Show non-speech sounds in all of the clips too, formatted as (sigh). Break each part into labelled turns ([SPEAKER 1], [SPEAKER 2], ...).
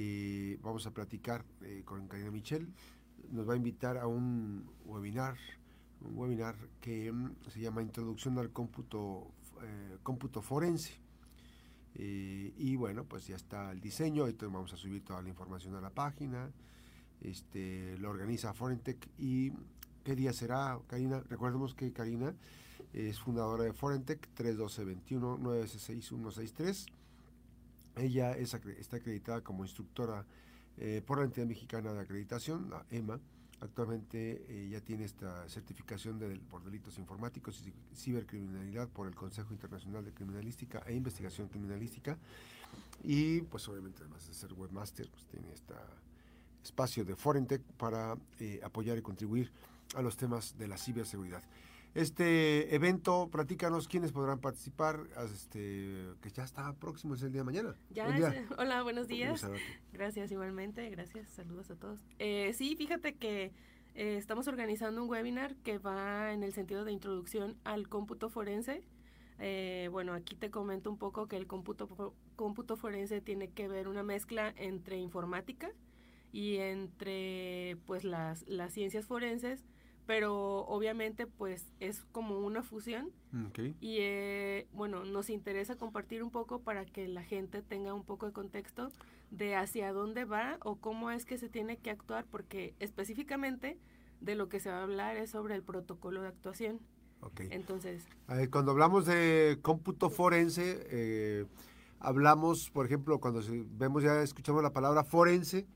[SPEAKER 1] Eh, vamos a platicar eh, con Karina Michel. Nos va a invitar a un webinar, un webinar que mm, se llama Introducción al cómputo, eh, cómputo forense. Y bueno, pues ya está el diseño, entonces vamos a subir toda la información a la página. Este, lo organiza Forentec y ¿qué día será, Karina? Recordemos que Karina es fundadora de Forentec 31221 96163 ella es, está acreditada como instructora eh, por la entidad mexicana de acreditación, la EMA. Actualmente eh, ya tiene esta certificación de, por delitos informáticos y cibercriminalidad por el Consejo Internacional de Criminalística e Investigación Criminalística. Y pues obviamente además de ser webmaster, pues tiene este espacio de Forentec para eh, apoyar y contribuir a los temas de la ciberseguridad. Este evento, platícanos quiénes podrán participar, este, que ya está próximo, es el día de mañana.
[SPEAKER 2] Ya, es, (laughs) hola, buenos días. Gracias igualmente, gracias, saludos a todos. Eh, sí, fíjate que eh, estamos organizando un webinar que va en el sentido de introducción al cómputo forense. Eh, bueno, aquí te comento un poco que el cómputo, cómputo forense tiene que ver una mezcla entre informática y entre pues las, las ciencias forenses pero obviamente pues es como una fusión. Y eh, bueno nos interesa compartir un poco para que la gente tenga un poco de contexto de hacia dónde va o cómo es que se tiene que actuar porque específicamente de lo que se va a hablar es sobre el protocolo de actuación.
[SPEAKER 1] Okay.
[SPEAKER 2] entonces
[SPEAKER 1] cuando hablamos de cómputo forense eh, hablamos por ejemplo cuando vemos ya escuchamos la palabra forense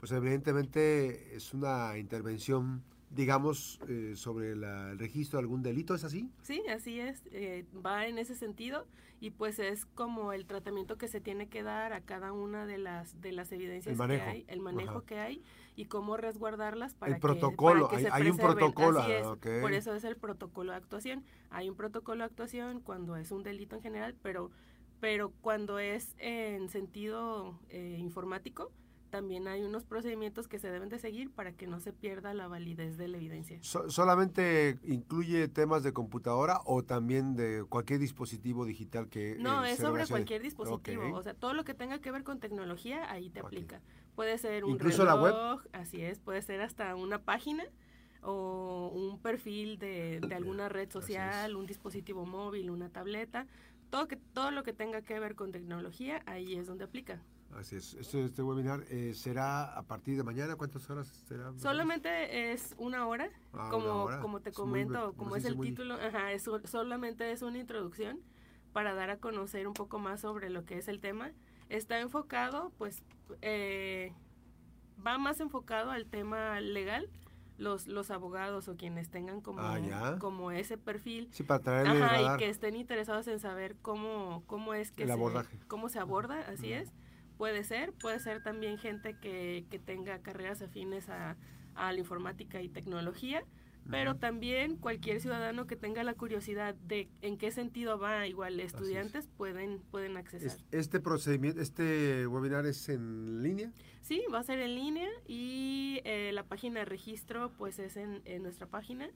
[SPEAKER 1] pues evidentemente es una intervención digamos, eh, sobre el registro de algún delito, ¿es así?
[SPEAKER 2] Sí, así es, eh, va en ese sentido y pues es como el tratamiento que se tiene que dar a cada una de las de las evidencias que hay, el manejo que hay y cómo resguardarlas para
[SPEAKER 1] el protocolo,
[SPEAKER 2] que,
[SPEAKER 1] hay, hay un protocolo,
[SPEAKER 2] así es, por eso es el protocolo de actuación. Hay un protocolo de actuación cuando es un delito en general, pero pero cuando es en sentido eh, informático, también hay unos procedimientos que se deben de seguir para que no se pierda la validez de la evidencia.
[SPEAKER 1] ¿Solamente incluye temas de computadora o también de cualquier dispositivo digital que...
[SPEAKER 2] No, es sobre cualquier dispositivo. O sea, todo lo que tenga que ver con tecnología, ahí te aplica. Puede ser un
[SPEAKER 1] Incluso la web.
[SPEAKER 2] Así es, puede ser hasta una página o un perfil de, de alguna red social, un dispositivo móvil, una tableta. Todo, que, todo lo que tenga que ver con tecnología, ahí es donde aplica.
[SPEAKER 1] Así es. Este, este webinar eh, será a partir de mañana. ¿Cuántas horas será?
[SPEAKER 2] Solamente es una hora. Ah, como, como te comento, como es el título, ajá, es, solamente es una introducción para dar a conocer un poco más sobre lo que es el tema. Está enfocado, pues, eh, va más enfocado al tema legal. Los, los abogados o quienes tengan como,
[SPEAKER 1] ah,
[SPEAKER 2] como ese perfil
[SPEAKER 1] sí, para
[SPEAKER 2] ajá, y que estén interesados en saber cómo, cómo es que
[SPEAKER 1] se,
[SPEAKER 2] cómo se aborda, así es Puede ser, puede ser también gente que, que tenga carreras afines a, a la informática y tecnología, pero también cualquier ciudadano que tenga la curiosidad de en qué sentido va, igual estudiantes pueden pueden acceder.
[SPEAKER 1] ¿Este procedimiento, este webinar es en línea?
[SPEAKER 2] Sí, va a ser en línea y eh, la página de registro pues es en, nuestra página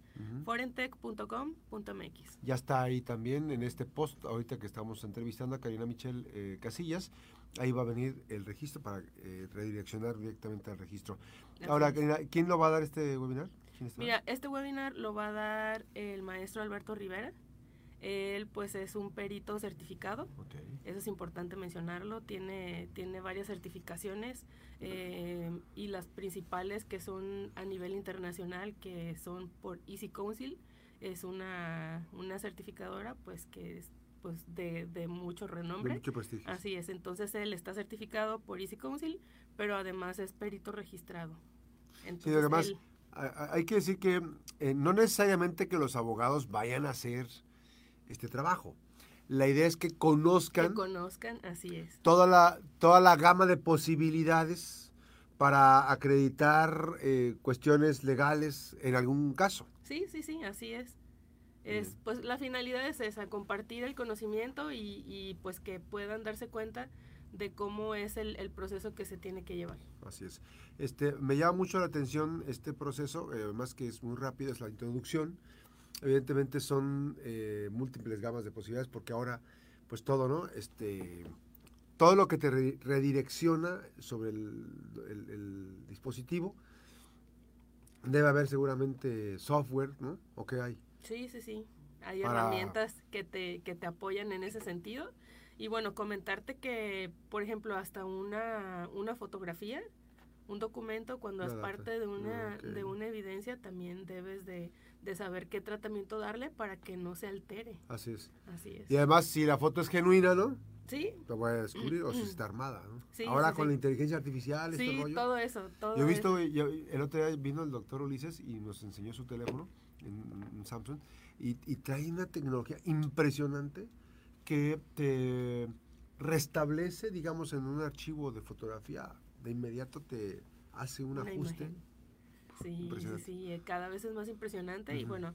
[SPEAKER 2] forentech.com.mx.
[SPEAKER 1] Ya está ahí también en este post ahorita que estamos entrevistando a Karina Michel eh, Casillas ahí va a venir el registro para eh, redireccionar directamente al registro. Ahora, ¿quién lo va a dar este webinar?
[SPEAKER 2] Mira, este webinar lo va a dar el maestro Alberto Rivera. Él pues es un perito certificado, eso es importante mencionarlo, tiene, tiene varias certificaciones eh, y las principales que son a nivel internacional, que son por Easy Council, es una, una certificadora pues que es pues de, de mucho renombre.
[SPEAKER 1] De mucho prestigio.
[SPEAKER 2] Así es, entonces él está certificado por Easy Council, pero además es perito registrado.
[SPEAKER 1] sí, además hay que decir que eh, no necesariamente que los abogados vayan a hacer este trabajo. La idea es que conozcan,
[SPEAKER 2] que conozcan, así es.
[SPEAKER 1] Toda la, toda la gama de posibilidades para acreditar eh, cuestiones legales en algún caso.
[SPEAKER 2] Sí, sí, sí, así es. Es, pues la finalidad es esa, compartir el conocimiento y, y pues que puedan darse cuenta de cómo es el, el, proceso que se tiene que llevar.
[SPEAKER 1] Así es. Este, me llama mucho la atención este proceso, eh, además que es muy rápido, es la introducción. Evidentemente son eh, múltiples gamas de posibilidades porque ahora, pues todo, ¿no? Este, todo lo que te redirecciona sobre el, dispositivo. Debe haber seguramente software, ¿no? ¿O qué hay?
[SPEAKER 2] Sí, sí, sí. Hay herramientas que te, que te apoyan en ese sentido. Y bueno, comentarte que, por ejemplo, hasta una, una fotografía, un documento, cuando es parte de una, de una evidencia, también debes de, de, saber qué tratamiento darle para que no se altere.
[SPEAKER 1] Así es.
[SPEAKER 2] Así es.
[SPEAKER 1] Y además, si la foto es genuina, ¿no?
[SPEAKER 2] Sí.
[SPEAKER 1] Lo voy a descubrir, o si (clears throat) está armada, ¿no? Ahora con la inteligencia artificial,
[SPEAKER 2] este
[SPEAKER 1] sí,
[SPEAKER 2] todo eso, todo
[SPEAKER 1] Yo he visto, el otro día vino el doctor Ulises y nos enseñó su teléfono en, Samsung y, trae una tecnología impresionante que te restablece, digamos, en un archivo de fotografía, de inmediato te hace un ajuste.
[SPEAKER 2] Sí, sí, sí, eh, cada vez es más impresionante y bueno,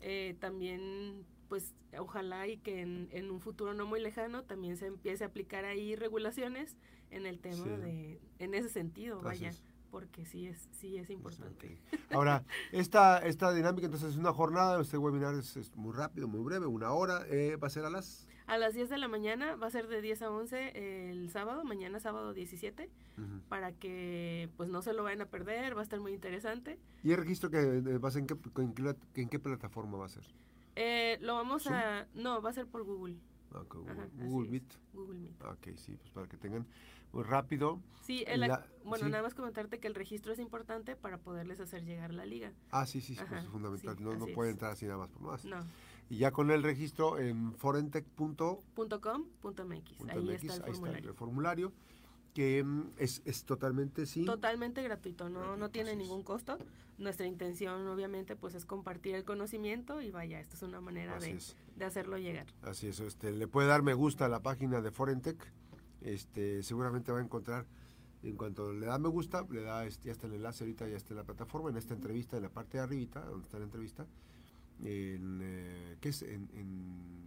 [SPEAKER 2] eh, también pues ojalá y que en, un futuro no muy lejano también se empiece a aplicar ahí regulaciones en el tema de, en ese sentido, vaya, porque sí es, sí es importante.
[SPEAKER 1] Ahora, esta, esta dinámica entonces es una jornada, este webinar es, muy rápido, muy breve, una hora, eh, va a ser a las...
[SPEAKER 2] A las 10 de la mañana, va a ser de 10 a 11 el sábado, mañana sábado 17, para que pues no se lo vayan a perder, va a estar muy interesante.
[SPEAKER 1] ¿Y el registro que eh, va a ser en qué, en qué plataforma va a ser?
[SPEAKER 2] Eh, lo vamos a... No, va a ser por Google.
[SPEAKER 1] Ah, Google, Meet.
[SPEAKER 2] Google Meet.
[SPEAKER 1] Ah, ok, sí, pues para que tengan muy rápido.
[SPEAKER 2] Sí, bueno, nada más comentarte que el registro es importante para poderles hacer llegar la liga.
[SPEAKER 1] Ah, sí, sí, pues es fundamental. no no puede entrar así nada más por más. No. Y ya con el registro en forentech.com.mx.
[SPEAKER 2] Ahí, está el, ahí está
[SPEAKER 1] el formulario que mm, es, es totalmente sí.
[SPEAKER 2] Totalmente gratuito, no, no tiene ningún costo. Nuestra intención, obviamente, pues es compartir el conocimiento y vaya, esta es una manera de, de, hacerlo llegar.
[SPEAKER 1] Así es, este, le puede dar me gusta a la página de Forentech, este, seguramente va a encontrar, en cuanto le da me gusta, le da, este, ya está el enlace ahorita, ya está en la plataforma, en esta entrevista, en la parte de arribita, donde está la entrevista, en, eh, ¿qué es? En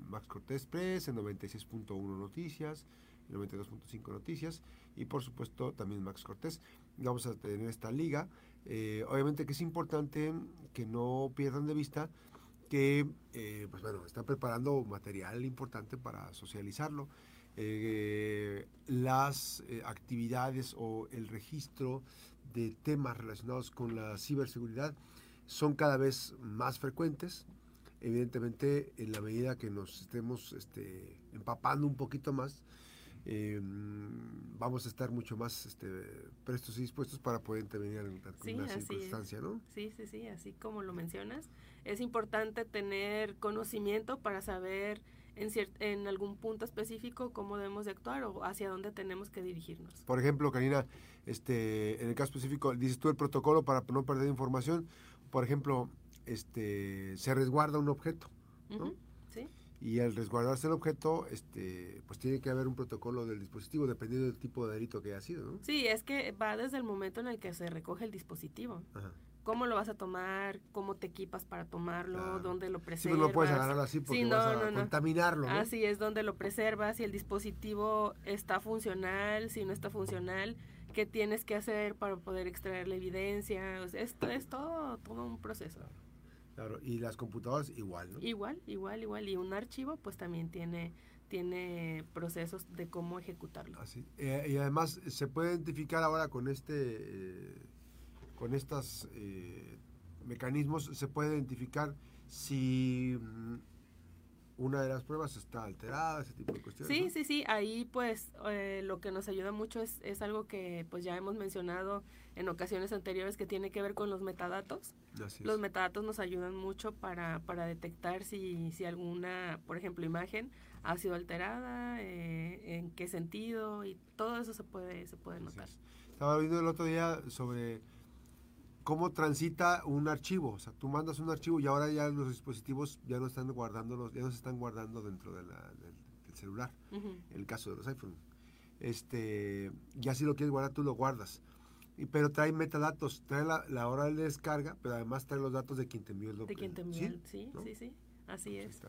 [SPEAKER 1] Max Cortés Press, en 96.1 Noticias, 92.5 Noticias y por supuesto también Max Cortés. Vamos a tener esta liga. Eh, obviamente que es importante que no pierdan de vista que eh, pues bueno, están preparando material importante para socializarlo. Eh, las actividades o el registro de temas relacionados con la ciberseguridad son cada vez más frecuentes. Evidentemente, en la medida que nos estemos este, empapando un poquito más, eh, vamos a estar mucho más este, prestos y dispuestos para poder intervenir en alguna circunstancia, ¿no?
[SPEAKER 2] Sí, sí, sí, así como lo mencionas. Es importante tener conocimiento para saber en, en algún punto específico cómo debemos de actuar o hacia dónde tenemos que dirigirnos.
[SPEAKER 1] Por ejemplo, Karina, este, en el caso específico, dices tú el protocolo para no perder información. Por ejemplo, este, se resguarda un objeto, ¿no? y al resguardarse el objeto, este, pues tiene que haber un protocolo del dispositivo dependiendo del tipo de delito que haya sido, ¿no?
[SPEAKER 2] Sí, es que va desde el momento en el que se recoge el dispositivo. ¿Cómo lo vas a tomar? ¿Cómo te equipas para tomarlo? ¿Dónde lo preservas? Sí,
[SPEAKER 1] pues no puedes agarrarlo así porque vas a contaminarlo.
[SPEAKER 2] Así es, donde lo preservas, si el dispositivo está funcional, si no está funcional, qué tienes que hacer para poder extraer la evidencia. esto es todo, todo un proceso.
[SPEAKER 1] Claro, y las computadoras igual, ¿no?
[SPEAKER 2] Igual, igual, igual. Y un archivo pues también tiene, tiene procesos de cómo ejecutarlo.
[SPEAKER 1] Así. Eh, y además se puede identificar ahora con este, eh, con estos eh, mecanismos, se puede identificar si mm, una de las pruebas está alterada, ese tipo de cuestiones.
[SPEAKER 2] Sí, sí, sí, ahí pues eh, lo que nos ayuda mucho es, es, algo que pues ya hemos mencionado en ocasiones anteriores que tiene que ver con los metadatos. los metadatos nos ayudan mucho para, para detectar si, si alguna, por ejemplo, imagen ha sido alterada, eh, en qué sentido y todo eso se puede, se puede notar.
[SPEAKER 1] Estaba viendo el otro día sobre cómo transita un archivo. O sea, tú mandas un archivo y ahora ya los dispositivos ya no están guardando, ya no se están guardando dentro del, celular, en el caso de los iPhones. Este, ya si lo quieres guardar, tú lo guardas. Y, pero trae metadatos, trae la, hora de descarga, pero además trae los datos de quien te envió el
[SPEAKER 2] De quien te envió, sí, sí, sí, así es.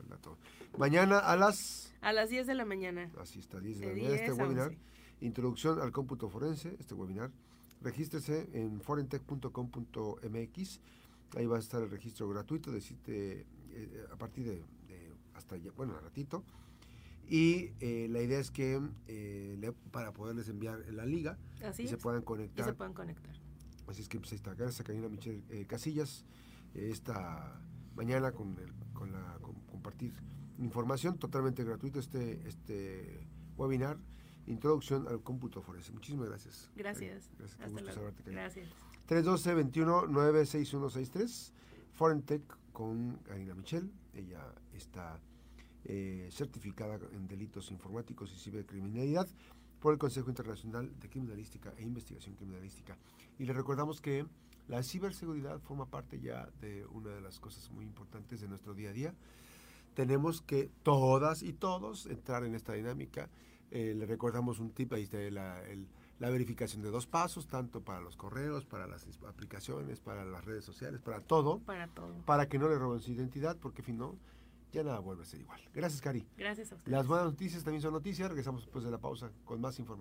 [SPEAKER 1] Mañana a las...
[SPEAKER 2] A las 10 de la mañana.
[SPEAKER 1] Así está, 10 de, la mañana, este webinar. Introducción al cómputo forense, este webinar regístrese en forentech.com.mx. Ahí va a estar el registro gratuito, decirte, eh, a partir de, hasta ya, bueno, a ratito. Y eh, la idea es que eh, para poderles enviar la liga y se puedan conectar.
[SPEAKER 2] Y se puedan conectar.
[SPEAKER 1] Así es que pues, ahí está. Gracias a Karina Michelle eh, Casillas. esta mañana con, el, con la compartir información totalmente gratuita este, este webinar. Introducción al cómputo forense. Muchísimas gracias.
[SPEAKER 2] Gracias. Gracias. Hasta luego. Gracias.
[SPEAKER 1] 312-21-96163. Forentech con Karina Michel. Ella está eh, certificada en delitos informáticos y cibercriminalidad por el Consejo Internacional de Criminalística e Investigación Criminalística. Y le recordamos que la ciberseguridad forma parte ya de una de las cosas muy importantes de nuestro día a día. Tenemos que todas y todos entrar en esta dinámica. Eh, le recordamos un tip, ahí está la, la verificación de dos pasos, tanto para los correos, para las aplicaciones, para las redes sociales, para todo.
[SPEAKER 2] Para todo.
[SPEAKER 1] Para que no le roben su identidad, porque si no, ya nada vuelve a ser igual. Gracias, Cari.
[SPEAKER 2] Gracias a usted.
[SPEAKER 1] Las buenas noticias también son noticias. Regresamos después de la pausa con más información.